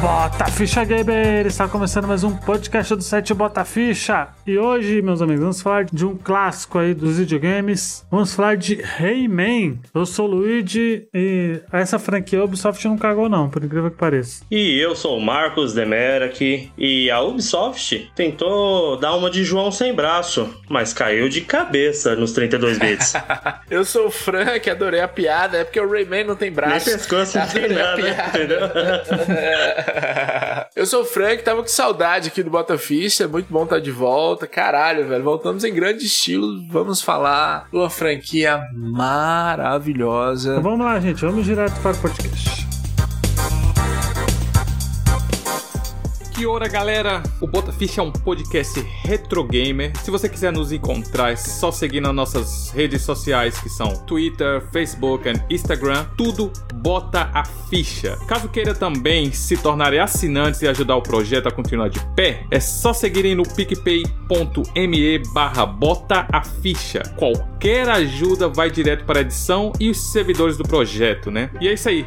Bota Ficha Gamer! Está começando mais um podcast do site Bota Ficha. E hoje, meus amigos, vamos falar de um clássico aí dos videogames. Vamos falar de Rayman. Eu sou o Luigi e essa franquia Ubisoft não cagou não, por incrível que pareça. E eu sou o Marcos Demerak e a Ubisoft tentou dar uma de João sem braço, mas caiu de cabeça nos 32 bits. eu sou o Frank, adorei a piada, é porque o Rayman não tem braço. Nem pescoço, não tem nada, entendeu? Eu sou o Frank, tava com saudade aqui do Botafish, é muito bom estar de volta. Caralho, velho, voltamos em grande estilo. Vamos falar de uma franquia maravilhosa. Vamos lá, gente, vamos direto para o podcast. Que hora, galera! O Botafish é um podcast retro gamer. Se você quiser nos encontrar, é só seguir nas nossas redes sociais que são Twitter, Facebook e Instagram. Tudo Bota a Ficha. Caso queira também se tornar assinantes e ajudar o projeto a continuar de pé, é só seguirem no picpay.me barra Bota a Ficha. Qualquer ajuda vai direto para a edição e os servidores do projeto, né? E é isso aí.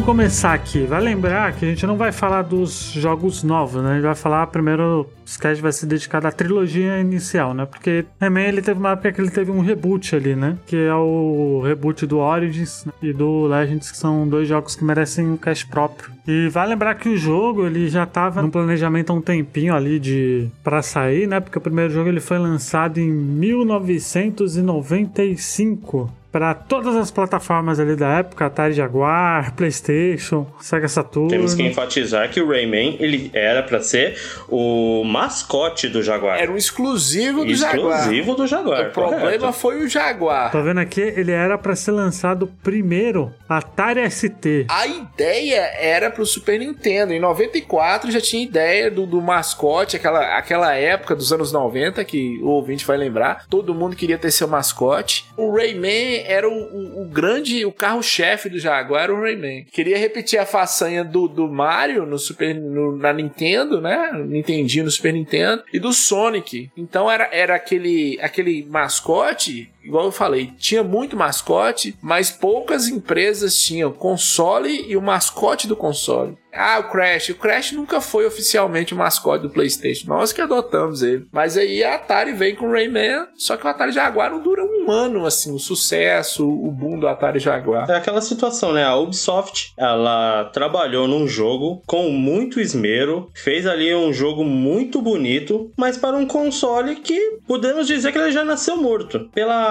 Vamos começar aqui. Vai lembrar que a gente não vai falar dos jogos novos, né? A gente vai falar primeiro. O sketch vai se dedicar à trilogia inicial, né? Porque também ele teve uma época que ele teve um reboot ali, né? Que é o reboot do Origins e do Legends, que são dois jogos que merecem um cast próprio. E vai lembrar que o jogo ele já tava no planejamento há um tempinho ali de para sair, né? Porque o primeiro jogo ele foi lançado em 1995 para todas as plataformas ali da época, Atari Jaguar, PlayStation, Sega Saturn. Temos que enfatizar que o Rayman ele era para ser o mascote do Jaguar. Era um exclusivo do exclusivo Jaguar. Exclusivo do Jaguar. O problema correto. foi o Jaguar. Tô vendo aqui, ele era para ser lançado primeiro Atari ST. A ideia era pro Super Nintendo. Em 94 já tinha ideia do, do mascote, aquela, aquela época dos anos 90 que o ouvinte vai lembrar. Todo mundo queria ter seu mascote. O Rayman era o, o, o grande, o carro-chefe do Jaguar, era o Rayman. Queria repetir a façanha do, do Mario no Super, no, na Nintendo, né? Nintendinho no Super Nintendo. E do Sonic. Então era, era aquele, aquele mascote igual eu falei, tinha muito mascote, mas poucas empresas tinham console e o mascote do console. Ah, o Crash. O Crash nunca foi oficialmente o mascote do PlayStation. Nós que adotamos ele. Mas aí a Atari vem com o Rayman. Só que o Atari Jaguar não dura um ano, assim, o sucesso, o boom do Atari Jaguar. É aquela situação, né? A Ubisoft, ela trabalhou num jogo com muito esmero, fez ali um jogo muito bonito, mas para um console que podemos dizer que ele já nasceu morto. Pela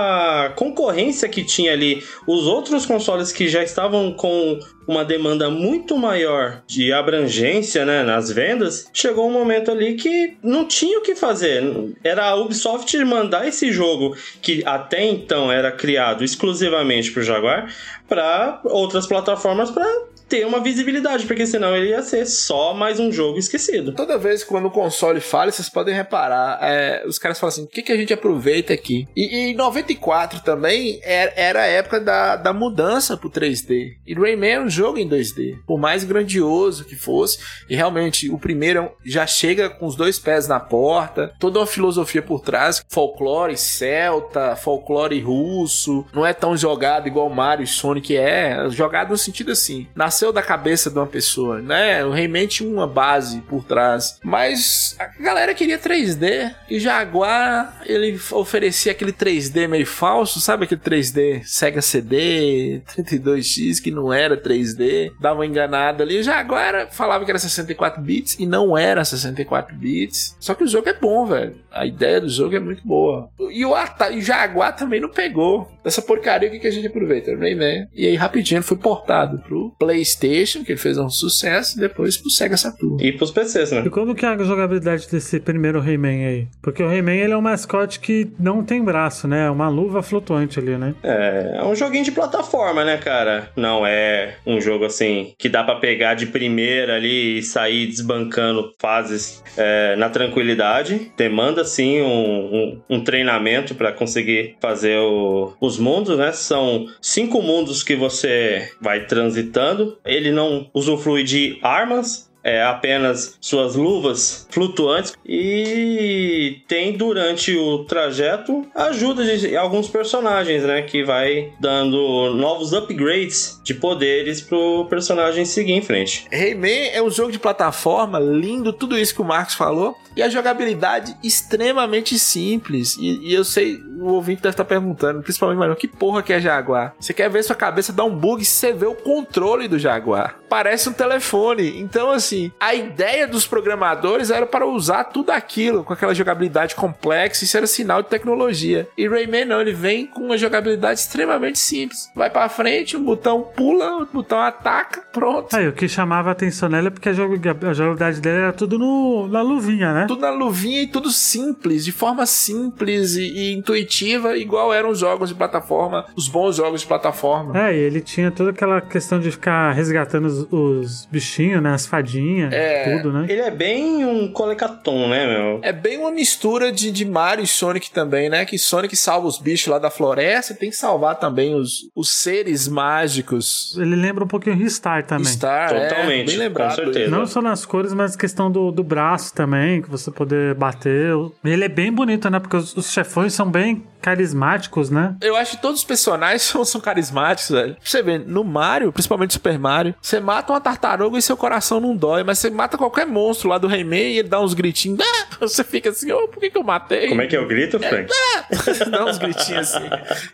concorrência que tinha ali, os outros consoles que já estavam com uma demanda muito maior de abrangência né, nas vendas, chegou um momento ali que não tinha o que fazer. Era a Ubisoft mandar esse jogo, que até então era criado exclusivamente para o Jaguar, para outras plataformas para ter uma visibilidade, porque senão ele ia ser só mais um jogo esquecido. Toda vez que quando o console falha, vocês podem reparar, é, os caras falam assim, o que, que a gente aproveita aqui? E, em 94 também era, era a época da, da mudança pro 3D. E Rayman é um jogo em 2D. Por mais grandioso que fosse, e realmente o primeiro já chega com os dois pés na porta, toda uma filosofia por trás, folclore celta, folclore russo, não é tão jogado igual Mario e Sonic é, jogado no sentido assim, nasceu da cabeça de uma pessoa, né? O Rayman tinha uma base por trás, mas a galera queria 3D e Jaguar ele oferecia aquele 3D meio falso, sabe aquele 3D Sega CD 32X que não era 3D, dava uma enganada ali. O Jaguar falava que era 64 bits e não era 64 bits. Só que o jogo é bom, velho. A ideia do jogo é muito boa. E o, Ata e o Jaguar também não pegou. Essa porcaria que a gente aproveita, Rayman. E aí rapidinho ele foi portado pro PlayStation, que ele fez um sucesso, e depois pro Sega Saturn. E pros PCs, né? E como que é a jogabilidade desse primeiro Rayman aí? Porque o Rayman ele é um mascote que não tem braço, né? É uma luva flutuante ali, né? É, é um joguinho de plataforma, né, cara? Não é um jogo assim que dá pra pegar de primeira ali e sair desbancando fases é, na tranquilidade. Demanda sim um, um, um treinamento pra conseguir fazer o- os mundos, né? São cinco mundos que você vai transitando. Ele não usufrui de armas, é apenas suas luvas flutuantes e tem durante o trajeto ajuda de alguns personagens, né, que vai dando novos upgrades de poderes pro personagem seguir em frente. Rayman é um jogo de plataforma lindo, tudo isso que o Marcos falou, e a jogabilidade extremamente simples. E, e eu sei, o ouvinte deve estar perguntando, principalmente, mano, que porra que é Jaguar? Você quer ver sua cabeça dar um bug se você vê o controle do Jaguar. Parece um telefone. Então, assim, a ideia dos programadores era para usar tudo aquilo com aquela jogabilidade complexa, isso era sinal de tecnologia. E Rayman não, ele vem com uma jogabilidade extremamente simples. Vai pra frente, um botão pula, o botão ataca, pronto. Aí, o que chamava a atenção nela é porque a joga- a jogabilidade dele era tudo no, na luvinha, né? Tudo na luvinha e tudo simples, de forma simples e, e intuitiva, igual eram os jogos de plataforma, os bons jogos de plataforma. É, e ele tinha toda aquela questão de ficar resgatando os, os bichinhos, né? As fadinhas, É. tudo, né? Ele é bem um colecaton, né, meu? É bem uma mistura de, de Mario e Sonic também, né? Que Sonic salva os bichos lá da floresta, tem que salvar também os, os seres mágicos. Ele lembra um pouquinho Ristar também. Star, é, Totalmente, bem lembrado. com certeza. Não só nas cores, mas questão do, do braço também, que você poder bater. Ele é bem bonito, né? Porque os, os chefões são bem carismáticos, né? Eu acho que todos os personagens são, são carismáticos, velho. Pra você ver, no Mario, principalmente Super Mario, você mata uma tartaruga e seu coração não dói, mas você mata qualquer monstro lá do Rayman e ele dá uns gritinhos. Ah! Você fica assim, ô, por que, que eu matei? Como é que é o grito, Frank? Dá uns gritinhos assim.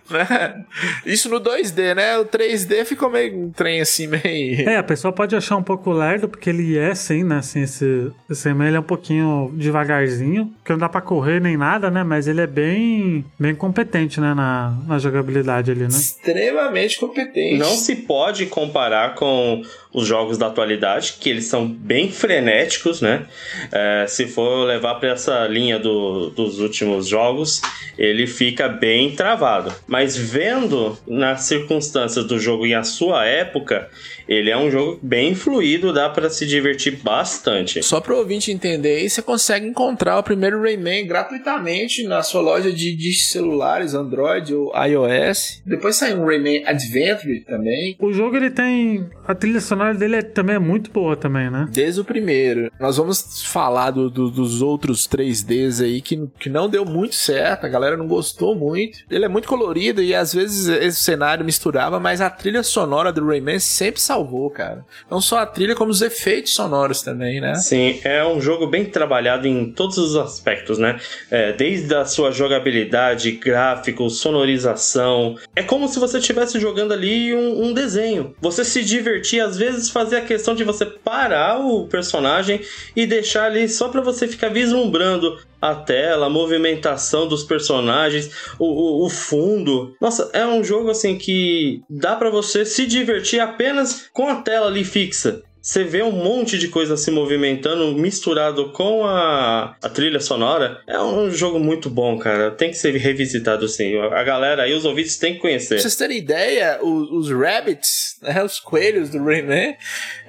né? Isso no 2D, né? O 3D ficou meio um trem assim, meio. É, a pessoa pode achar um pouco lerdo, porque ele é, sim, né? Assim, esse, esse Rayman, ele é um pouquinho devagarzinho, porque não dá pra correr nem nada, né? Mas ele é bem, bem competente, né? Na, na jogabilidade ali, né? Extremamente competente. Não se pode comparar com os jogos da atualidade, que eles são bem frenéticos, né? É, se for levar para essa linha do- dos últimos jogos, ele fica bem travado. Mas vendo nas circunstâncias do jogo e a sua época, ele é um jogo bem fluido, dá para se divertir bastante. Só para o ouvinte entender aí, você consegue encontrar o primeiro Rayman gratuitamente na sua loja de, de celulares, Android ou iOS. Depois saiu um Rayman Adventure também. O jogo, ele tem... A trilha sonora dele é- também é muito boa também, né? Desde o primeiro. Nós vamos falar do- do- dos outros 3Ds aí que, que não deu muito certo, a galera não gostou muito. Ele é muito colorido e às vezes esse cenário misturava, mas a trilha sonora do Rayman sempre salvou, cara. Não só a trilha, como os efeitos sonoros também, né? Sim, é um jogo bem trabalhado em todos os aspectos, né? É, desde a sua jogabilidade, gráfico, sonorização. É como se você estivesse jogando ali um, um desenho. Você se divertir, às vezes fazer a questão de você parar o personagem e deixar ali só pra você ficar vislumbrando a tela, a movimentação dos personagens, o, o, o fundo. Nossa, é um jogo assim que dá pra você se divertir apenas com a tela ali fixa. Você vê um monte de coisa se movimentando misturado com a, a trilha sonora. É um jogo muito bom, cara. Tem que ser revisitado sim. A galera aí, os ouvintes têm que conhecer. Pra vocês terem ideia, os, os rabbits, né, os coelhos do Rayman,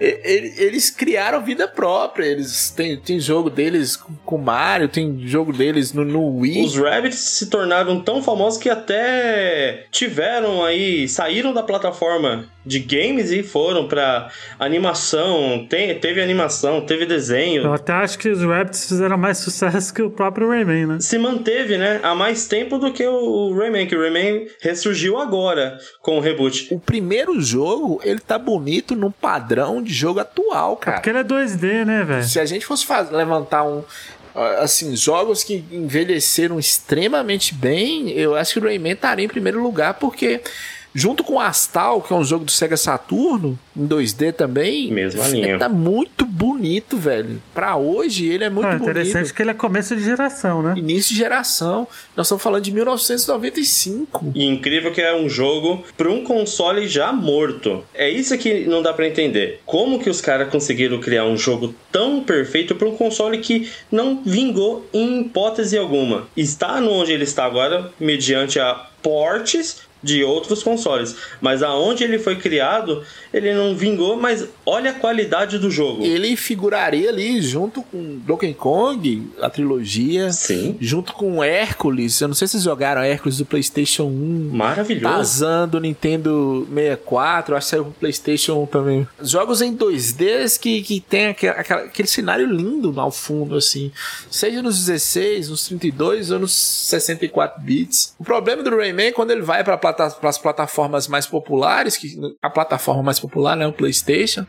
ele- eles criaram vida própria. Eles têm, tem jogo deles com- Mario, tem jogo deles no, no Wii. Os Rabbits se tornaram tão famosos que até tiveram aí, saíram da plataforma de games e foram pra animação. Tem, teve animação, teve desenho. Eu até acho que os Rabbits fizeram mais sucesso que o próprio Rayman, né? se manteve, né, há mais tempo do que o Rayman, que o Rayman ressurgiu agora com o reboot. O primeiro jogo, ele tá bonito num padrão de jogo atual, cara. Porque ele é 2D, né, velho? Se a gente fosse faz- levantar um. Assim, jogos que envelheceram extremamente bem, eu acho que o Rayman estaria em primeiro lugar, porque junto com Astal, que é um jogo do Sega Saturno, em 2D também. Mesma linha. Tá muito bonito, velho. Pra hoje, ele é muito Ah, bonito. interessante que ele é começo de geração, né? Início de geração. Nós estamos falando de 1995. E incrível que é um jogo para um console já morto. É isso que não dá pra entender. Como que os caras conseguiram criar um jogo tão perfeito para um console que não vingou em hipótese alguma? Está no onde ele está agora, mediante a portes de outros consoles. Mas aonde ele foi criado, ele não vingou, mas olha a qualidade do jogo. Ele figuraria ali junto com Donkey Kong, a trilogia. Sim, Junto com Hércules. Eu não sei se vocês jogaram Hércules do PlayStation 1. maravilhoso. Tarzan do Nintendo 64, acho que saiu pro PlayStation 1 também. Jogos em 2D que, que tem aquele, aquele cenário lindo ao fundo, assim. Seja nos 16, nos 32 ou nos 64 bits. O problema do Rayman é quando ele vai para as plataformas mais populares, que a plataforma mais popular é o PlayStation,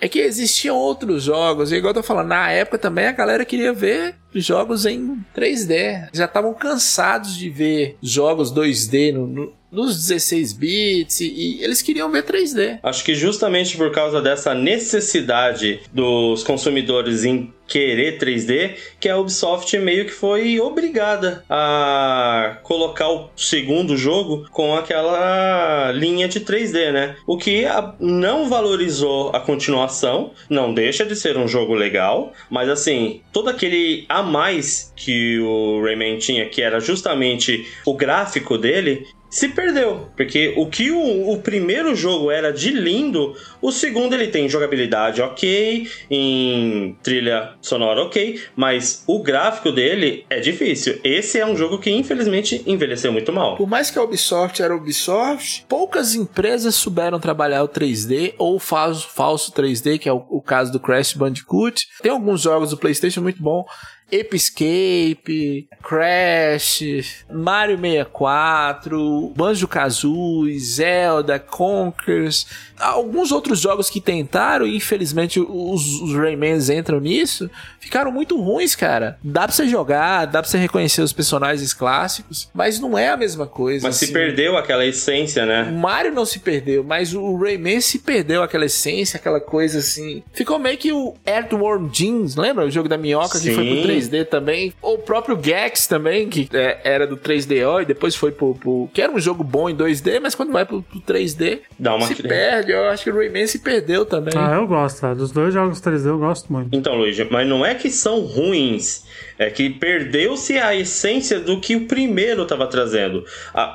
é que existiam outros jogos. E igual eu tô falando, na época também a galera queria ver jogos em 3D. Já estavam cansados de ver jogos 2D no- no- nos 16 bits e, eles queriam ver 3D. Acho que justamente por causa dessa necessidade dos consumidores em querer 3D, que a Ubisoft meio que foi obrigada a colocar o segundo jogo com aquela linha de 3D, né? O que não valorizou a continuação, não deixa de ser um jogo legal, mas assim, todo aquele a mais que o Rayman tinha, que era justamente o gráfico dele, se perdeu. Porque o que o, o primeiro jogo era de lindo, o segundo ele tem jogabilidade ok, em trilha sonora ok, mas o gráfico dele é difícil. Esse é um jogo que infelizmente envelheceu muito mal. Por mais que a Ubisoft era Ubisoft, poucas empresas souberam trabalhar o 3D ou o falso, falso 3D, que é o, o caso do Crash Bandicoot. Tem alguns jogos do PlayStation muito bom. Ape Escape, Crash, Mario 64, Banjo-Kazooie, Zelda, Conkers, alguns outros jogos que tentaram e infelizmente os, os Raymans entram nisso, ficaram muito ruins, cara. Dá pra você jogar, dá pra você reconhecer os personagens clássicos, mas não é a mesma coisa. Mas se assim. perdeu aquela essência, O né? Mario não se perdeu, mas o Rayman se perdeu aquela essência, aquela coisa assim. Ficou meio que o Earthworm Jeans, lembra? O jogo da minhoca que Sim. foi pro 3D também. O próprio Gex também, que é, era do 3DO e depois foi pro, pro- Que era um jogo bom em 2D, mas quando vai pro, pro 3D, Dá uma se perde. Eu acho que o Rayman se perdeu também. Ah, eu gosto, tá? Dos dois jogos 3D eu gosto muito. Então, Luigi, mas não é que são ruins, é que perdeu-se a essência do que o primeiro estava trazendo.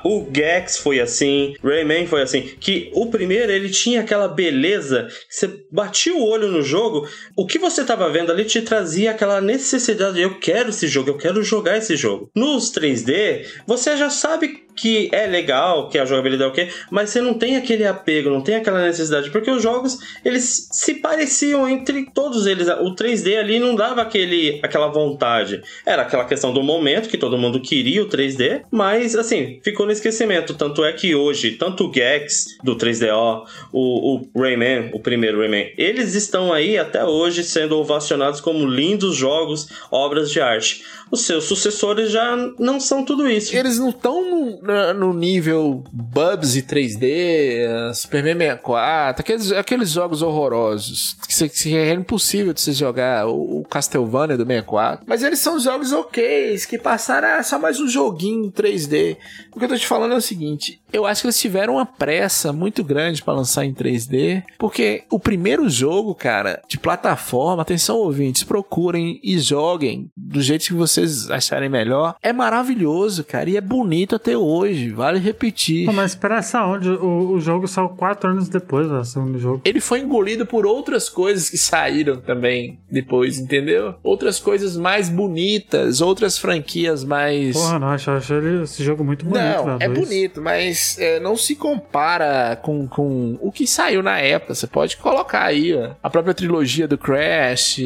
O Gex foi assim, Rayman foi assim, que o primeiro ele tinha aquela beleza, você batia o olho no jogo, o que você estava vendo ali te trazia aquela necessidade, de, eu quero esse jogo, eu quero jogar esse jogo. Nos 3D, você já sabe que é legal, que a jogabilidade é o quê, mas você não tem aquele apego, não tem aquela necessidade, porque os jogos, eles se pareciam entre todos eles. O 3D ali não dava aquele, aquela vontade. Era aquela questão do momento, que todo mundo queria o 3D, mas, assim, ficou no esquecimento. Tanto é que hoje, tanto o Gex do 3DO, o, o Rayman, o primeiro Rayman, eles estão aí até hoje sendo ovacionados como lindos jogos, obras de arte. Os seus sucessores já não são tudo isso. Eles não estão no, no nível Bubsy 3D, eh, Superman 64, aqueles, aqueles jogos horrorosos que, que é impossível de você jogar, o, o Castlevania do 64. Mas eles são jogos ok, que passaram a só mais um joguinho 3D. O que eu tô te falando é o seguinte: eu acho que eles tiveram uma pressa muito grande pra lançar em 3D, porque o primeiro jogo, cara, de plataforma, atenção ouvintes, procurem e joguem do jeito que vocês acharem melhor. É maravilhoso, cara, e é bonito até hoje, vale repetir. Pô, mas espera essa onde? O, o jogo saiu quatro anos depois do segundo jogo. Ele foi engolido por outras coisas que saíram também depois, entendeu? Outras coisas mais bonitas, outras franquias mais. Porra, não, acho, acho esse jogo muito bonito, Não, velho. é dois. bonito, mas é, não se compara com, com o que saiu na época. Você pode colocar aí ó, a própria trilogia do Crash,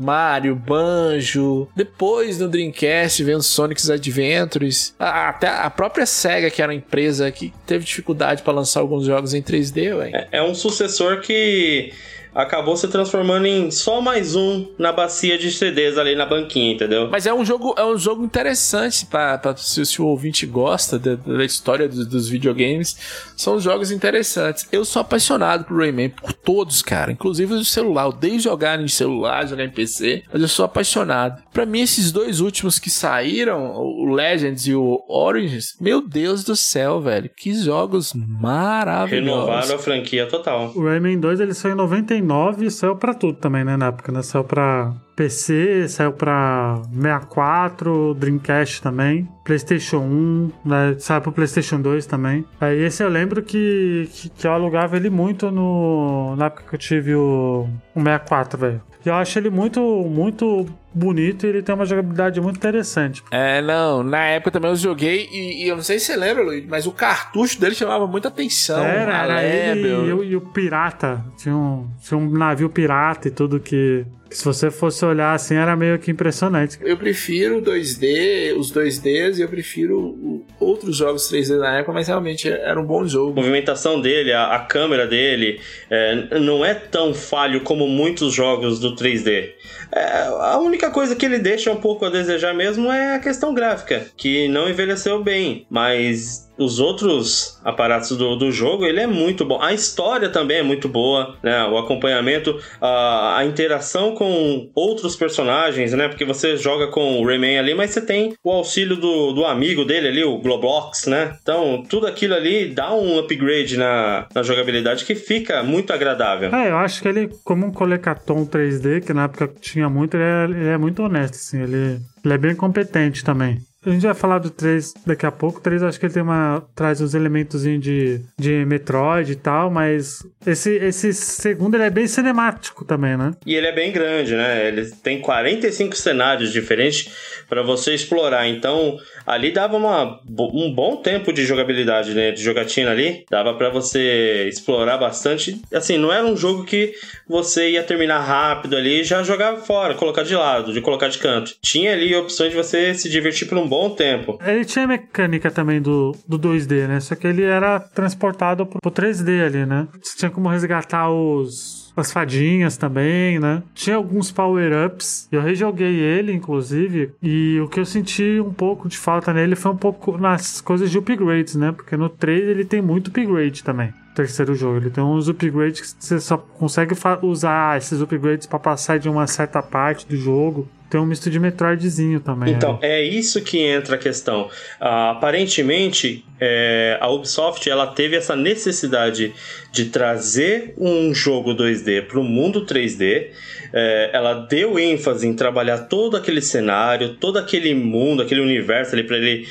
Mario, Banjo. Depois no Dreamcast vem o Sonic's Adventures. A- Até a própria SEGA, que era uma empresa que teve dificuldade para lançar alguns jogos em 3D, ué. É- É um sucessor que acabou se transformando em só mais um na bacia de CDs ali na banquinha, entendeu? Mas é um jogo, é um jogo interessante para se, se, o ouvinte gosta da, da história dos, dos, videogames. São jogos interessantes. Eu sou apaixonado por Rayman, por todos, cara. Inclusive o celular. Eu odeio jogar em celular, jogar em PC, mas eu sou apaixonado. Para mim, esses dois últimos que saíram, o Legends e o Origins, meu Deus do céu, velho. Que jogos maravilhosos. Renovaram a franquia total. O Rayman 2 ele saiu em 99 e saiu pra tudo também, né? Na época, né? Saiu pra PC, saiu pra 64, Dreamcast também, PlayStation 1, né? saiu pro PlayStation 2 também. Aí esse eu lembro que, que, que eu alugava ele muito no, na época que eu tive o, o 64, velho. Eu acho ele muito, muito bonito e ele tem uma jogabilidade muito interessante. É, não, na época também eu joguei e, e eu não sei se você lembra, Luiz, mas o cartucho dele chamava muita atenção. Era, era ele e, o, e o pirata. Tinha um, tinha um navio pirata e tudo que se você fosse olhar assim, era meio que impressionante. Eu prefiro 2D, os 2Ds, e eu prefiro outros jogos 3D na época, mas realmente era um bom jogo. A movimentação dele, a, a câmera dele, é, não é tão falho como muitos jogos do 3D. É, a única coisa que ele deixa um pouco a desejar mesmo é a questão gráfica, que não envelheceu bem, mas os outros aparatos do, do jogo, ele é muito bom. A história também é muito boa, né? O acompanhamento, a, a interação com outros personagens, né? Porque você joga com o Rayman ali, mas você tem o auxílio do, do amigo dele ali, o Globlox, né? Então, tudo aquilo ali dá um upgrade na, na jogabilidade que fica muito agradável. É, eu acho que ele, como um Colecaton 3D, que na época tinha muito, ele é, ele é muito honesto, assim. Ele, ele é bem competente também. A gente vai falar do 3 daqui a pouco. O 3 acho que ele tem uma. traz uns elementos de, de Metroid e tal, mas esse, esse segundo ele é bem cinemático também, né? E ele é bem grande, né? Ele tem 45 cenários diferentes para você explorar. Então, ali dava uma, um bom tempo de jogabilidade, né? De jogatina ali. Dava para você explorar bastante. Assim, não era um jogo que você ia terminar rápido ali e já jogar fora, colocar de lado, de colocar de canto. Tinha ali opções de você se divertir por um bom tempo. Ele tinha mecânica também do, do 2D, né? Só que ele era transportado pro, pro 3D ali, né? Você tinha como resgatar os as fadinhas também, né? Tinha alguns power-ups. Eu rejoguei ele, inclusive, e o que eu senti um pouco de falta nele foi um pouco nas coisas de upgrades, né? Porque no 3 ele tem muito upgrade também terceiro jogo. Ele tem uns upgrades que você só consegue usar esses upgrades para passar de uma certa parte do jogo. Tem um misto de Metroidzinho também. Então, né? é isso que entra a questão. Uh, aparentemente, é, a Ubisoft ela teve essa necessidade de trazer um jogo 2D para o mundo 3D é, ela deu ênfase em trabalhar todo aquele cenário, todo aquele mundo, aquele universo ali para ele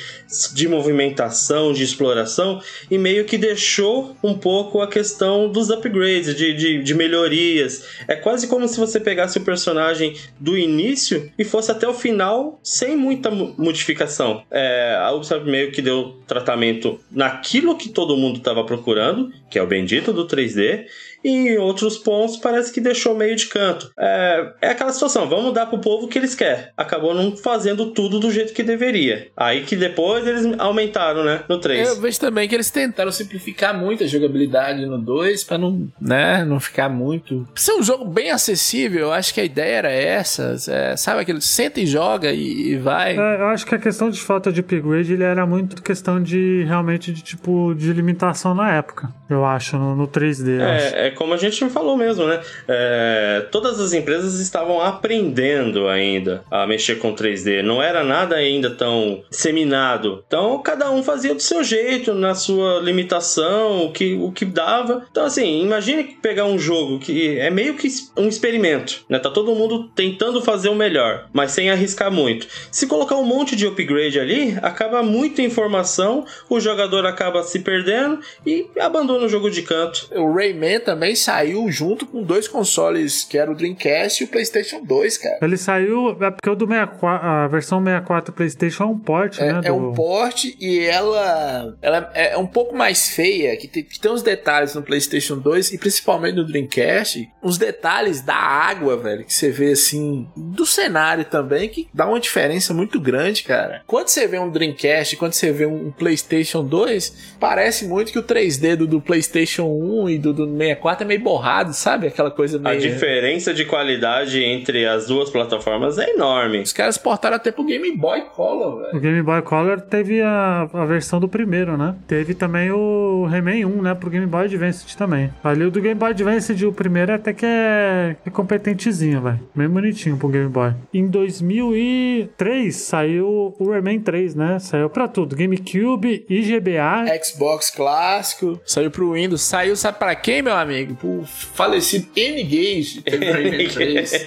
de movimentação, de exploração, e meio que deixou um pouco a questão dos upgrades, de, de, de melhorias. É quase como se você pegasse o personagem do início e fosse até o final sem muita modificação. É, a Ubisoft meio que deu tratamento naquilo que todo mundo estava procurando, que é o bendito do 3D, e em outros pontos parece que deixou meio de canto. É, é aquela situação, vamos dar pro povo o que eles querem. Acabou não fazendo tudo do jeito que deveria. Aí que depois eles aumentaram, né, no 3. Eu vejo também que eles tentaram simplificar muito a jogabilidade no 2 para não, né, não ficar muito... Ser um jogo bem acessível, eu acho que a ideia era essa, é, sabe, aquele senta e joga e, e vai. É, eu acho que a questão de falta de upgrade, ele era muito questão de, realmente, de tipo, de limitação na época, eu acho, no, no 3D, é, é como a gente falou mesmo, né? É, todas as empresas estavam aprendendo ainda a mexer com 3D. Não era nada ainda tão disseminado. Então, cada um fazia do seu jeito, na sua limitação, o que, o que dava. Então, assim, imagine pegar um jogo que é meio que um experimento, né? Tá todo mundo tentando fazer o melhor, mas sem arriscar muito. Se colocar um monte de upgrade ali, acaba muita informação, o jogador acaba se perdendo e abandona o jogo de canto. O Rayman também também saiu junto com dois consoles, que era o Dreamcast e o PlayStation 2, cara. Ele saiu, é porque o do 64, a versão 64 PlayStation é um port, é, né? É do... um port e ela, ela é um pouco mais feia, que tem, que tem uns detalhes no PlayStation 2 e principalmente no Dreamcast, uns detalhes da água, velho, que você vê assim, do cenário também, que dá uma diferença muito grande, cara. Quando você vê um Dreamcast, quando você vê um PlayStation 2, parece muito que o 3D do, do PlayStation 1 e do, do 64 64 é meio borrado, sabe? Aquela coisa meio. A diferença de qualidade entre as duas plataformas é enorme. Os caras portaram até pro Game Boy Color, velho. O Game Boy Color teve a, a versão do primeiro, né? Teve também o Rayman 1, né? Pro Game Boy Advance também. Ali o do Game Boy Advance, o primeiro, até que é, é competentezinho, velho. Bem bonitinho pro Game Boy. Em 2003 saiu o Rayman 3, né? Saiu pra tudo. GameCube, IGBA. Xbox clássico, saiu pro Windows, saiu, sabe pra quem, meu amigo? Pro falecido Rayman 3.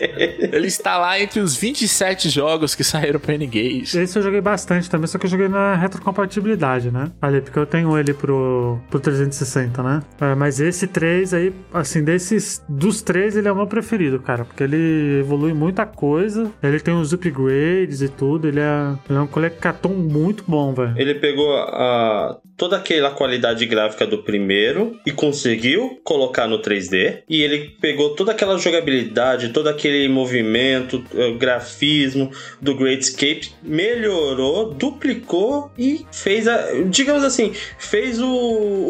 Ele está lá entre os 27 jogos que saíram pro N-Gage. Esse eu joguei bastante também, só que eu joguei na retrocompatibilidade, né? Ali, porque eu tenho ele pro, pro 360, né? É, mas esse 3 aí, assim, desses. Dos três, ele é o meu preferido, cara. Porque ele evolui muita coisa. Ele tem os upgrades e tudo. Ele é, ele é um colecatom muito bom, velho. Ele pegou a, toda aquela qualidade gráfica do primeiro e conseguiu colocar no 3D. E ele pegou toda aquela jogabilidade, todo aquele movimento, eh, grafismo do Great Escape, melhorou, duplicou e fez a. Digamos assim, fez o,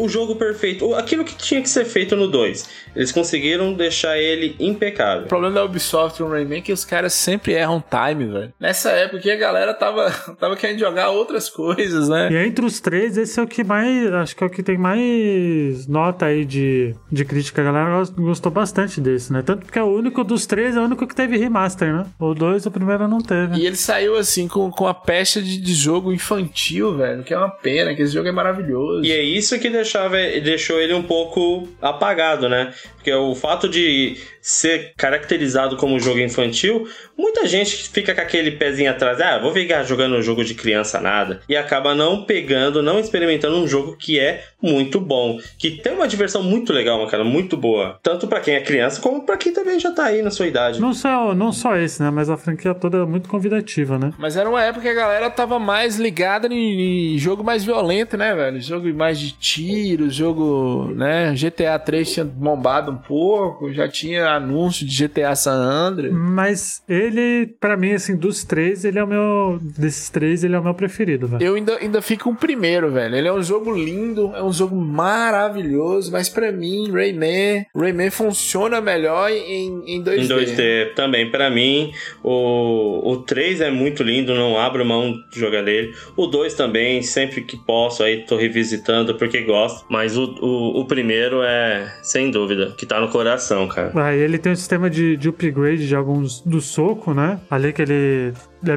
o jogo perfeito. Aquilo que tinha que ser feito no 2. Eles conseguiram deixar ele impecável. O problema da Ubisoft no Rayman é que os caras sempre erram time, velho. Nessa época que a galera tava, tava querendo jogar outras coisas, né? E entre os três, esse é o que mais. Acho que é o que tem mais nota aí de, de crítica. A galera gos- gostou bastante desse, né? Tanto porque é o único dos três, é o único que teve remaster, né? O dois, o primeiro não teve. E ele saiu assim com, com a pecha de, de jogo infantil, velho. Que é uma pena, que esse jogo é maravilhoso. E é isso que deixava, deixou ele um pouco apagado, né? Porque o fato de ser caracterizado como jogo infantil, muita gente fica com aquele pezinho atrás, ah, vou ficar jogando um jogo de criança nada, e acaba não pegando, não experimentando um jogo que é muito bom, que tem uma diversão muito legal, cara, muito boa, tanto pra quem é criança como pra quem também já tá aí na sua idade. Não só, não só esse, né? Mas a franquia toda é muito convidativa, né? Mas era uma época que a galera tava mais ligada em, em jogo mais violento, né, velho? Jogo mais de tiro, jogo, né? GTA 3 tinha bombado um pouco, já tinha anúncio de GTA San Andreas. Mas ele, pra mim, assim, dos três, ele é o meu. Desses três, ele é o meu preferido, velho. Eu ainda, ainda fico com o primeiro, velho. Ele é um jogo lindo, é um jogo maravilhoso, mas pra mim, Rayman, Rayman funciona melhor em, em 2D. Em 2D também, pra mim, o, o 3 é muito lindo, não abro mão de jogar nele. O 2 também, sempre que posso, aí tô revisitando porque gosto. Mas o, o, o primeiro é, sem dúvida, que tá no coração, cara. Aí ele tem um sistema de, de upgrade de alguns do soco, né? Ali que ele,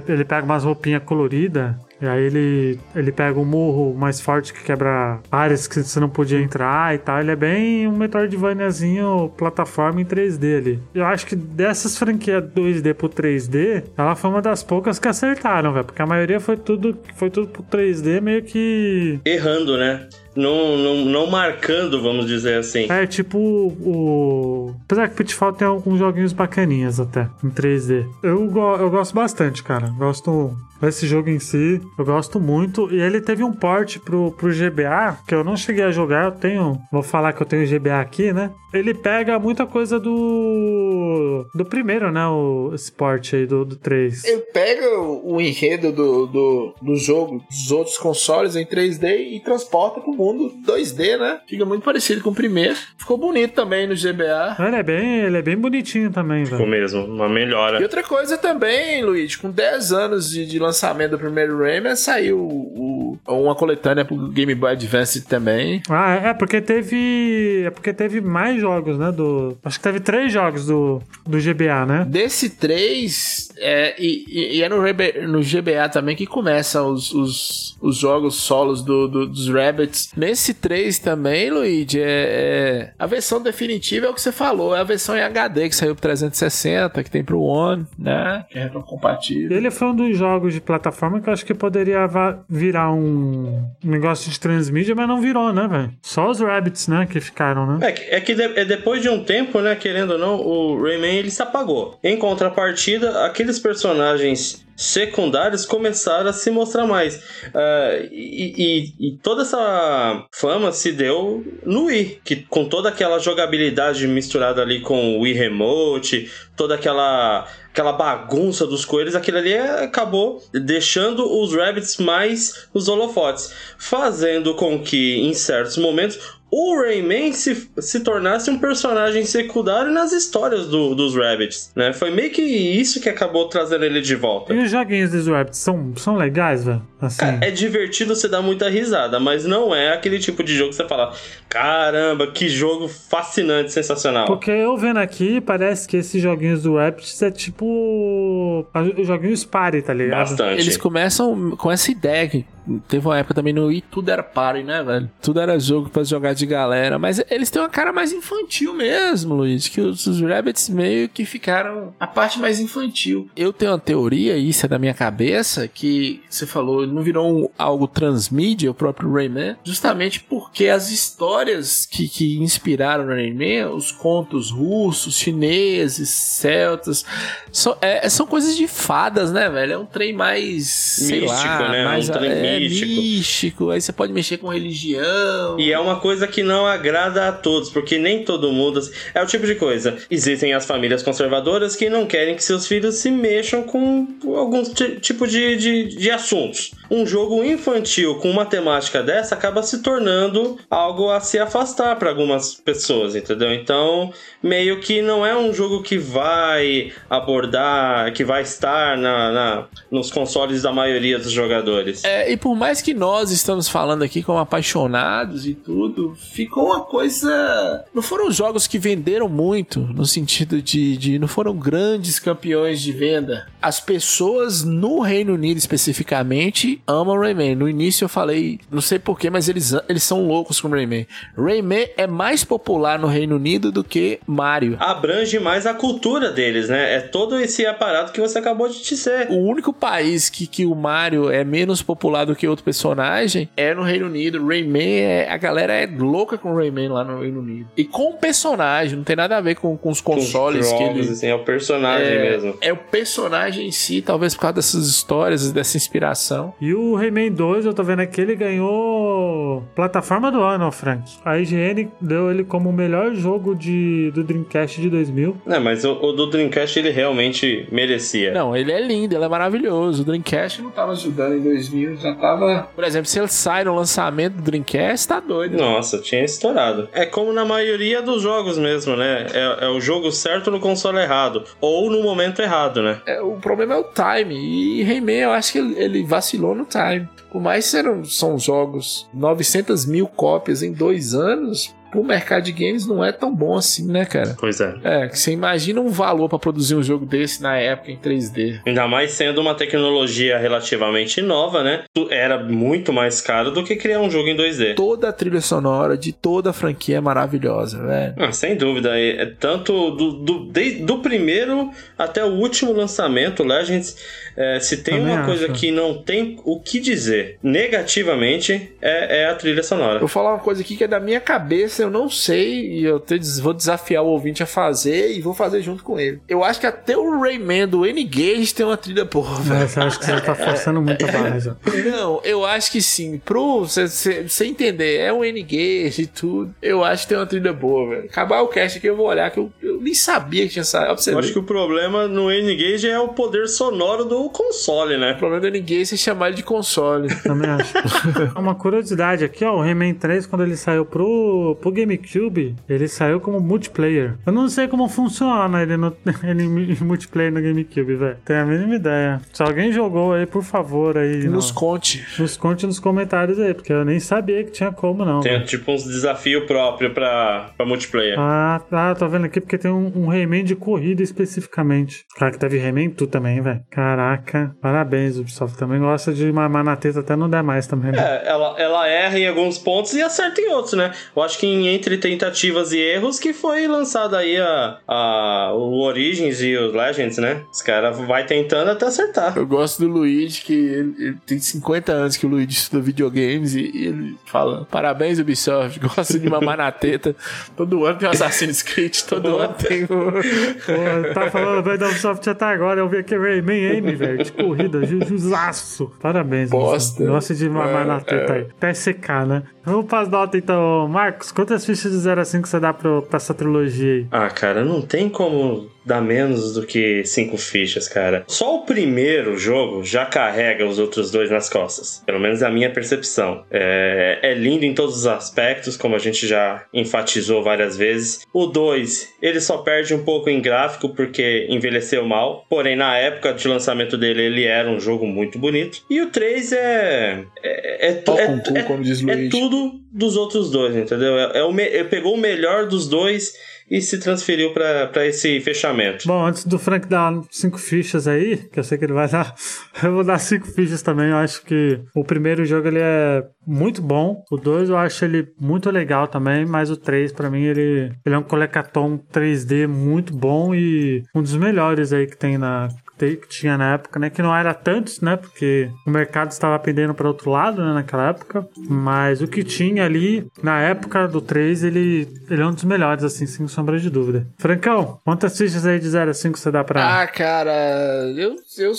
ele pega umas roupinhas coloridas. E aí ele, ele pega um murro mais forte que quebra áreas que você não podia entrar e tal. Ele é bem um Metroidvaniazinho plataforma em 3D ali. Eu acho que dessas franquias 2D pro 3D, ela foi uma das poucas que acertaram, velho. Porque a maioria foi tudo, foi tudo pro 3D meio que Errando, né? Não, não, não marcando, vamos dizer assim. É, tipo o. Apesar que Pitfall tem alguns joguinhos bacaninhas até, em 3D. Eu, go- eu gosto bastante, cara. Gosto desse jogo em si. Eu gosto muito. E ele teve um port pro, pro GBA, que eu não cheguei a jogar. Eu tenho. Vou falar que eu tenho GBA aqui, né? Ele pega muita coisa do. Do primeiro, né? O, esse port aí do, do 3. Ele pega o, o enredo do, do, do jogo dos outros consoles em 3D e transporta pro mundo 2D, né? Fica muito parecido com o primeiro. Ficou bonito também no GBA. Ele é bem, ele é bem bonitinho também, Ficou velho. mesmo, uma melhora. E outra coisa também, Luiz, com 10 anos de, de lançamento do primeiro Rayman, saiu o- uma coletânea pro Game Boy Advance também. Ah, é porque teve. É porque teve mais jogos, né? Do. Acho que teve três jogos do, do GBA, né? Desse 3, é, e, e- e é no, no GBA também que começam os, os, os jogos solos do, do- dos Rabbits. Nesse 3 também, Luigi, é, é- a versão definitiva é o que você falou, é a versão em HD que saiu pro 360, que tem pro One, né? Que é retrocompatível. Ele foi um dos jogos de plataforma que eu acho que poderia virar um negócio de transmídia, mas não virou, né, velho? Só os Rabbits, né, que ficaram, né? É que, é que de- é depois de um tempo, né, querendo ou não, o Rayman ele se apagou. Em contrapartida, aqueles personagens secundários começaram a se mostrar mais. Ah, e, e- e toda essa fama se deu no Wii, que com toda aquela jogabilidade misturada ali com o Wii Remote, toda aquela aquela bagunça dos coelhos, aquilo ali acabou deixando os Rabbits mais nos holofotes, fazendo com que em certos momentos o Rayman se, se tornasse um personagem secundário nas histórias do, dos Rabbits, né? Foi meio que isso que acabou trazendo ele de volta. E os joguinhos dos Rabbits são, são legais, velho? Assim. É, é divertido, você dá muita risada, mas não é aquele tipo de jogo que você fala, caramba, que jogo fascinante, sensacional. Porque eu vendo aqui, parece que esses joguinhos do Rabbits é tipo. Os joguinhos party, tá ligado? Bastante. Eles começam com essa ideia que teve uma época também no Wii, tudo era party, né, velho? Tudo era jogo pra jogar de galera. Mas eles têm uma cara mais infantil mesmo, Luiz. Que os, os Rabbits meio que ficaram a parte mais infantil. Eu tenho uma teoria, isso é da minha cabeça, que você falou, não virou um, algo transmídia, o próprio Rayman, justamente porque as histórias que, que inspiraram o Rayman, os contos russos, chineses, celtas, são, é, são coisas de fadas, né, velho? É um trem mais. sei Místico, lá, né? Mais, Um trem é, místico. místico. Aí você pode mexer com religião. E é uma coisa que não agrada a todos, porque nem todo mundo. É o tipo de coisa. Existem as famílias conservadoras que não querem que seus filhos se mexam com algum ti- tipo de, de, de assuntos. Um jogo infantil com uma temática dessa acaba se tornando algo a se afastar para algumas pessoas, entendeu? Então, meio que não é um jogo que vai abordar, que vai estar na, na- nos consoles da maioria dos jogadores. É, e por mais que nós estamos falando aqui como apaixonados e tudo, ficou uma coisa. Não foram jogos que venderam muito, no sentido de, de não foram grandes campeões de venda. As pessoas no Reino Unido especificamente amam Rayman. No início eu falei, não sei porquê, mas eles, eles são loucos com Rayman. Rayman é mais popular no Reino Unido do que Mario. Abrange mais a cultura deles, né? É todo esse aparato que você acabou de dizer. O único país que, que o Mario é menos popular do que outro personagem é no Reino Unido. Rayman, é, a galera é louca com Rayman lá no Reino Unido. E com o personagem, não tem nada a ver com, com os Com consoles que jogos, ele. assim, é o personagem É, mesmo. é o personagem em si, talvez por causa dessas histórias, dessa inspiração. E o Rayman 2, eu tô vendo aqui, ele ganhou plataforma do ano, Frank. A IGN deu ele como o melhor jogo de, do Dreamcast de 2000. Não, mas o, o do Dreamcast ele realmente merecia. Não, ele é lindo, ele é maravilhoso. O Dreamcast não tava ajudando em 2000, já tava. Por exemplo, se ele sai no lançamento do Dreamcast, tá doido. Nossa, tinha estourado. É como na maioria dos jogos mesmo, né? É, é o jogo certo no console errado. Ou no momento errado, né? É, o problema é o time. E Rayman, eu acho que ele, ele vacilou no time. Por mais que são jogos 900 mil cópias em dois anos, pro mercado de games não é tão bom assim, né, cara? Pois é. É, que você imagina um valor pra produzir um jogo desse na época em 3D. Ainda mais sendo uma tecnologia relativamente nova, né? Era muito mais caro do que criar um jogo em 2D. Toda a trilha sonora de toda a franquia é maravilhosa, velho. Ah, sem dúvida. É é tanto do, do, desde- do primeiro até o último lançamento, Legends. é, se tem Também uma coisa acho. que não tem o que dizer negativamente, é, é a trilha sonora. Eu vou falar uma coisa aqui que é da minha cabeça, eu não sei, e eu te- vou desafiar o ouvinte a fazer e vou fazer junto com ele. Eu acho que até o Rayman do N-Gage tem uma trilha boa, velho. Eu acho que você tá forçando muito a barra já. Não, eu acho que sim. Pro você entender, é um N-Gage e tudo. Eu acho que tem uma trilha boa, velho. Acabar o cast aqui, eu vou olhar, que eu, eu nem sabia que tinha saído. Eu ver. acho que o problema no N-Gage é o poder sonoro do console, né? O problema do N-Gage é você chamar ele de console. Também acho. Uma curiosidade aqui, ó. O Rayman 3, quando ele saiu pro, pro GameCube, ele saiu como multiplayer. Eu não sei como funciona ele no ele multiplayer no GameCube, velho. Tenho a mínima ideia. Se alguém jogou aí, por favor, aí. Nos no- conte. nos conte nos comentários aí, porque eu nem sabia que tinha como, não. Tem velho. tipo uns desafios próprios pra, pra multiplayer. Ah, tá, tô vendo aqui porque tem um, um Rayman de corrida especificamente. Cara, que teve Rayman tu também, velho. Caraca, parabéns, Ubisoft. Também gosta de mamar na teta até não der mais também, né? É, ela, ela erra em alguns pontos e acerta em outros, né? Eu acho que em entre tentativas e erros que foi lançada aí a, a, o Origins e os Legends, né? Os caras vai tentando até acertar. Eu gosto do Luigi, que ele, ele tem 50 anos que o Luigi estuda videogames e, e ele fala: Parabéns, Ubisoft, gosta de mamar na teta. Todo ano tem um Assassin's Creed, todo ano tem um. Pô, tá falando bem da Ubisoft até agora. Eu vi aqui Rayman M, velho, de corrida, ju- jusaço. Parabéns, Bosta. Ubisoft. Gosta de mamar É, na teta aí. Até secar, né? Vamos pras notas então. Marcos, quantas fichas de 0 a 5 você dá pro, pra essa trilogia aí? Ah, cara, não tem como dá menos do que cinco fichas, cara. Só o primeiro jogo já carrega os outros dois nas costas. Pelo menos é a minha percepção. É, é lindo em todos os aspectos, como a gente já enfatizou várias vezes. O 2, ele só perde um pouco em gráfico porque envelheceu mal. Porém, na época de lançamento dele, ele era um jogo muito bonito. E o 3 é. É, é, é, é- é tudo dos outros dois, entendeu? É, é o é- pegou o melhor dos dois e se transferiu pra esse fechamento. Bom, antes do Frank dar cinco fichas aí, que eu sei que ele vai dar, eu vou dar cinco fichas também. Eu acho que o primeiro jogo ele é muito bom, o dois eu acho ele muito legal também, mas o três pra mim ele, ele é um colecatom 3D muito bom e um dos melhores aí que tem na que tinha na época, né? Que não era tantos, né? Porque o mercado estava pendendo para outro lado, né? Naquela época. Mas o que tinha ali, na época do 3, ele, ele é um dos melhores, assim, sem sombra de dúvida. Francão, quantas fichas aí de 0 a 5 você dá pra. Ah, cara, eu, eu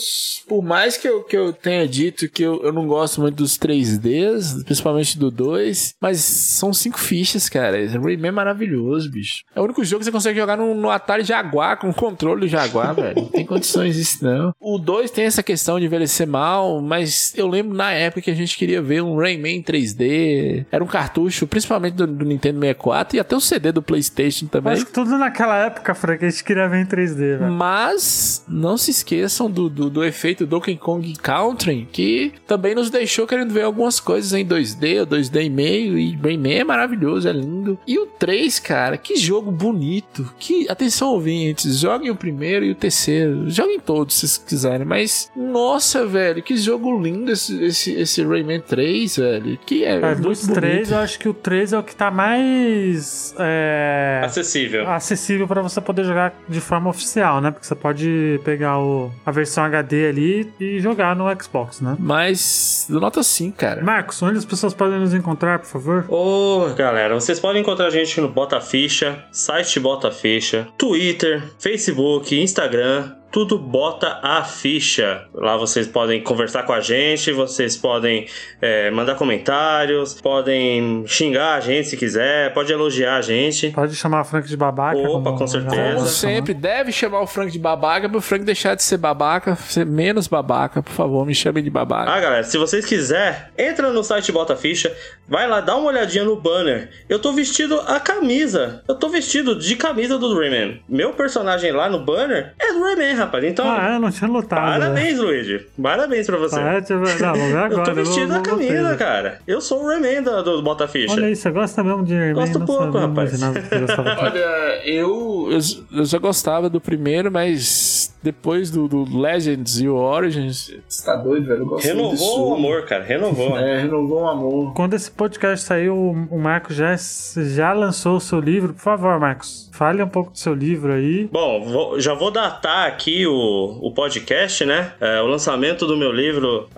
por mais que eu, que eu tenha dito que eu, eu não gosto muito dos 3Ds, principalmente do 2, mas são cinco fichas, cara. Esse Rayman é maravilhoso, bicho. É o único jogo que você consegue jogar no, no Atari Jaguar, com controle do Jaguar, velho. Não tem condições disso, não. O 2 tem essa questão de envelhecer mal, mas eu lembro na época que a gente queria ver um Rayman em 3D. Era um cartucho, principalmente do, do Nintendo 64 e até o CD do PlayStation também. Acho que tudo naquela época, Frank, a gente queria ver em 3D, velho. Mas não se esqueçam do, do, do efeito Donkey Kong Country, que também nos deixou querendo ver algumas coisas em 2D ou 2D e meio. E Rayman é maravilhoso, é lindo. E o 3, cara, que jogo bonito. Que atenção, ouvintes, joguem o primeiro e o terceiro. Joguem todos se vocês quiserem. Mas, nossa, velho, que jogo lindo esse, esse, esse Rayman 3, velho. Que é, É, muito dos bonito. três, eu acho que o 3 é o que tá mais é, Acessível. acessível pra você poder jogar de forma oficial, né? Porque você pode pegar o, a versão HD ali e jogar no Xbox, né? Mas, nota 5, cara. Marcos, onde as pessoas podem nos encontrar, por favor? Ô, galera, vocês podem encontrar a gente no Bota Ficha, site Bota Ficha, Twitter, Facebook, Instagram. Tudo bota a ficha. Lá vocês podem conversar com a gente, vocês podem é, mandar comentários, podem xingar a gente se quiser, pode elogiar a gente. Pode chamar o Frank de babaca. Opa, com certeza. Como sempre, deve chamar o Frank de babaca pro Frank deixar de ser babaca, ser menos babaca, por favor, me chamem de babaca. Ah, galera, se vocês quiserem, entra no site Bota Ficha, vai lá, dá uma olhadinha no banner. Eu tô vestido a camisa. Eu tô vestido de camisa do Rayman. Meu personagem lá no banner é do Rayman, rapaz. Então, Ah, eu não tinha notado. né? parabéns, Luigi. Parabéns pra você. Ah, é. Não, vamos ver agora. eu tô vestido da camisa, cara. Eu sou o Rayman do, do Bota Ficha. Olha aí, você gosta mesmo de Rayman? Gosto pouco, rapaz. Olha, eu, eu, eu já gostava do primeiro, mas depois do, do Legends e o Origins. Você tá doido, velho? Eu gosto muito Renovou disso. o amor, cara. Renovou. É, renovou o amor. Quando esse podcast saiu, o Marcos já, já lançou o seu livro. Por favor, Marcos, fale um pouco do seu livro aí. Bom, vou- já vou datar aqui o, o podcast, né? É, o lançamento do meu livro,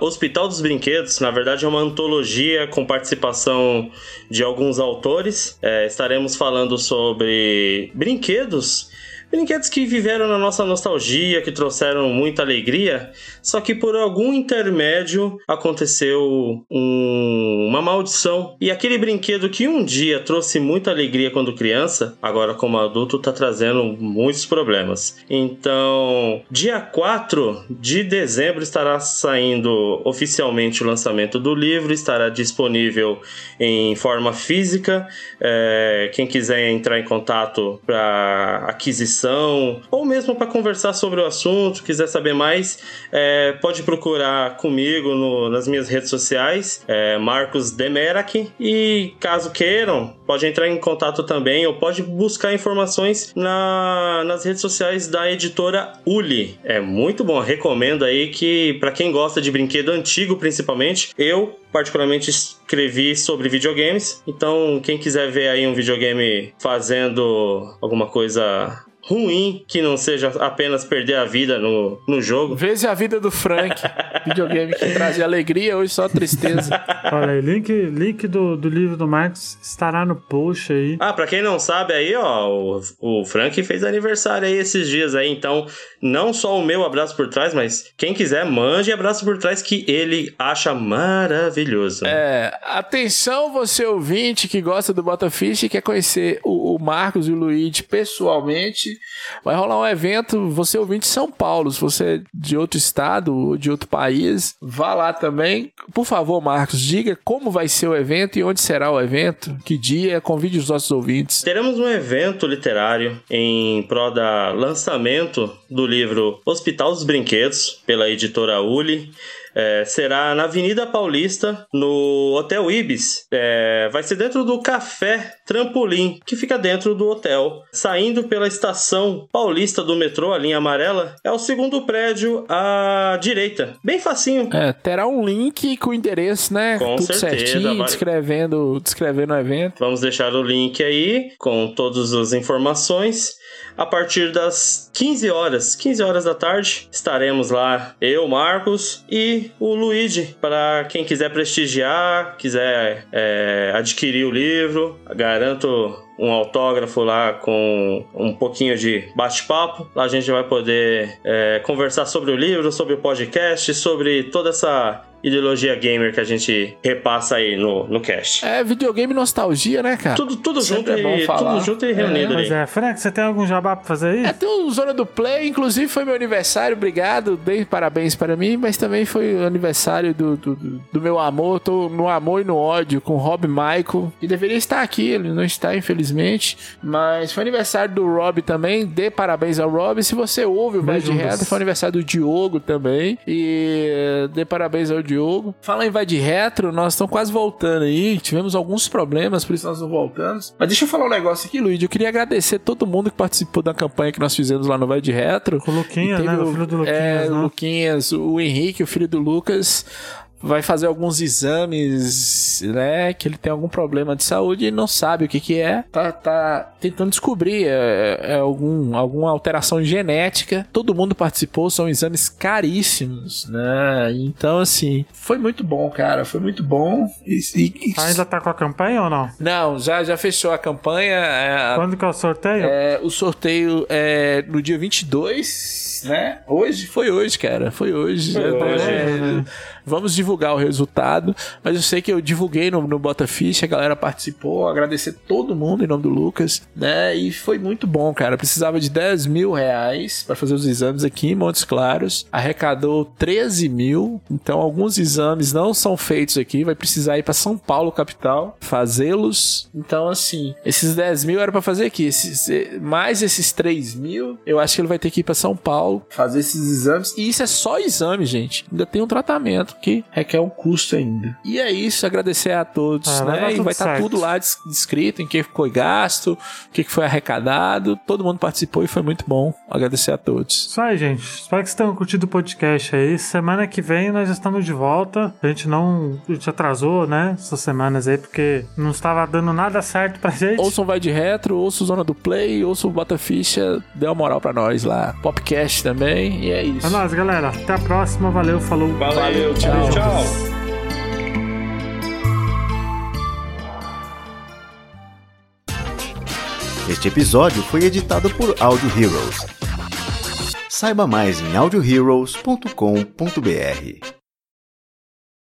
Hospital dos Brinquedos. Na verdade, é uma antologia com participação de alguns autores. É, estaremos falando sobre brinquedos. Brinquedos que viveram na nossa nostalgia, que trouxeram muita alegria, só que por algum intermédio aconteceu um- uma maldição. E aquele brinquedo que um dia trouxe muita alegria quando criança, agora como adulto tá trazendo muitos problemas. Então, dia 4 de dezembro estará saindo oficialmente o lançamento do livro, estará disponível em forma física. É, quem quiser entrar em contato para aquisição ou mesmo para conversar sobre o assunto, quiser saber mais, é, pode procurar comigo no- nas minhas redes sociais, é, Marcos Demerak. E caso queiram, pode entrar em contato também ou pode buscar informações na- nas redes sociais da editora Uli. É muito bom, recomendo aí que para quem gosta de brinquedo antigo, principalmente, eu particularmente escrevi sobre videogames. Então, quem quiser ver aí um videogame fazendo alguma coisa ruim, que não seja apenas perder a vida no, no jogo. Veja a vida do Frank. Videogame que trazia alegria, hoje só tristeza. Olha aí, link, link do, do livro do Marcos estará no post aí. Ah, pra quem não sabe aí, ó, o, o Frank fez aniversário aí esses dias aí, então não só o meu abraço por trás, mas quem quiser mande abraço por trás que ele acha maravilhoso. É, atenção você ouvinte que gosta do Botafish e quer conhecer o, o Marcos e o Luigi pessoalmente. Vai rolar um evento, você ouvinte de São Paulo, se você é de outro estado ou de outro país, vá lá também. Por favor, Marcos, diga como vai ser o evento e onde será o evento, que dia, convide os nossos ouvintes. Teremos um evento literário em prol da lançamento do livro Hospital dos Brinquedos, pela editora Uli. É, será na Avenida Paulista, no Hotel Ibis. É, vai ser dentro do Café Trampolim, que fica dentro do hotel. Saindo pela estação paulista do metrô, a linha amarela, é o segundo prédio à direita. Bem facinho. É, terá um link com o endereço, né? Com Tudo certeza, certinho, vai- descrevendo, descrevendo o evento. Vamos deixar o link aí com todas as informações. A partir das 15 horas, 15 horas da tarde, estaremos lá, eu, Marcos e o Luigi, para quem quiser prestigiar, quiser é, adquirir o livro. Garanto um autógrafo lá com um pouquinho de bate-papo. Lá a gente vai poder é, conversar sobre o livro, sobre o podcast, sobre toda essa ideologia gamer que a gente repassa aí no, no cast. É videogame nostalgia, né, cara? Tudo, tudo junto é bom e falar. tudo junto e reunido Pois ali. é, Frank, você tem algum jabá pra fazer aí? É, tem o Zona do Play, inclusive foi meu aniversário, obrigado, dei parabéns para mim, mas também foi o aniversário do, do, do- meu amor, tô no amor e no ódio com o Rob Michael, que deveria estar aqui, ele não está, infelizmente, mas foi aniversário do Rob também, dê parabéns ao Rob, se você ouve o Vai de. Reto, foi aniversário do Diogo também, e dê parabéns ao Diogo. Fala em Vai de Retro, nós estamos quase voltando aí, tivemos alguns problemas, por isso nós não voltamos, mas deixa eu falar um negócio aqui, Luiz, eu queria agradecer todo mundo que participou da campanha que nós fizemos lá no Vai de Retro, o Luquinhas, né? teve O filho do Luquinhas, é, né? o Luquinhas, o Henrique, o filho do Lucas, vai fazer alguns exames, né? Que ele tem algum problema de saúde e não sabe o que que é. Tá, tá tentando descobrir é, é algum, alguma alteração genética. Todo mundo participou, são exames caríssimos, né? Então, assim, foi muito bom, cara. Foi muito bom. E, e- e- Ainda tá com a campanha ou não? Não, já, já fechou a campanha. é, Quando que é o sorteio? é, o sorteio é no dia 22, né? Hoje? Foi hoje, cara. Foi hoje. Foi tá- hoje. é, Vamos divulgar o resultado. Mas eu sei que eu divulguei no, no Bota Ficha, a galera participou. Agradecer todo mundo em nome do Lucas, né? E foi muito bom, cara. Precisava de 10 mil reais para fazer os exames aqui em Montes Claros. Arrecadou 13 mil. Então, alguns exames não são feitos aqui. Vai precisar ir para São Paulo, capital, fazê-los. Então, assim, esses 10 mil era para fazer aqui. Esses, mais esses 3 mil, eu acho que ele vai ter que ir para São Paulo fazer esses exames. E isso é só exame, gente. Ainda tem um tratamento que requer um custo ainda. E é isso, agradecer a todos, Ah, vai né? E vai estar certo. tudo lá des- descrito em que foi gasto, o que foi arrecadado. Todo mundo participou e foi muito bom. Agradecer a todos. Isso aí, gente. Espero que vocês tenham curtido o podcast aí. Semana que vem nós já estamos de volta. A gente não. A gente atrasou, né? Essas semanas aí, porque não estava dando nada certo pra gente. Ouçam Vai de Retro, ouçam Zona do Play, ouçam Bota Ficha, dê uma moral pra nós lá. Popcast também, e é isso. É nóis, galera. Até a próxima. Valeu, falou. Valeu, tchau. tchau. tchau. Este episódio foi editado por Audio Heroes. Saiba mais em audioheroes.com.br.